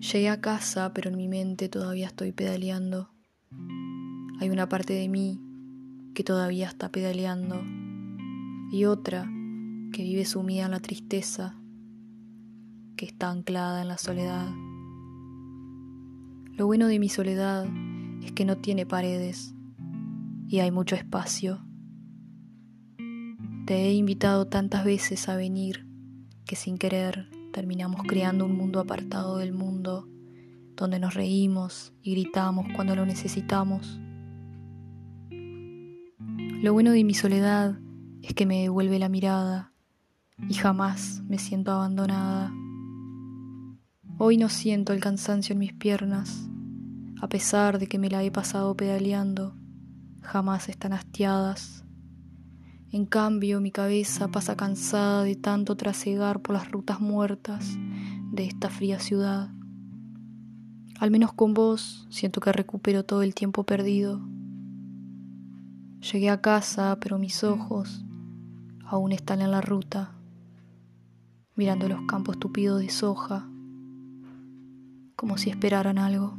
Llegué a casa, pero en mi mente todavía estoy pedaleando. Hay una parte de mí que todavía está pedaleando y otra que vive sumida en la tristeza, que está anclada en la soledad. Lo bueno de mi soledad es que no tiene paredes y hay mucho espacio. Te he invitado tantas veces a venir que sin querer terminamos creando un mundo apartado del mundo, donde nos reímos y gritamos cuando lo necesitamos. Lo bueno de mi soledad es que me devuelve la mirada y jamás me siento abandonada. Hoy no siento el cansancio en mis piernas, a pesar de que me la he pasado pedaleando, jamás están hastiadas. En cambio, mi cabeza pasa cansada de tanto trasegar por las rutas muertas de esta fría ciudad. Al menos con vos siento que recupero todo el tiempo perdido. Llegué a casa, pero mis ojos aún están en la ruta, mirando los campos tupidos de soja, como si esperaran algo.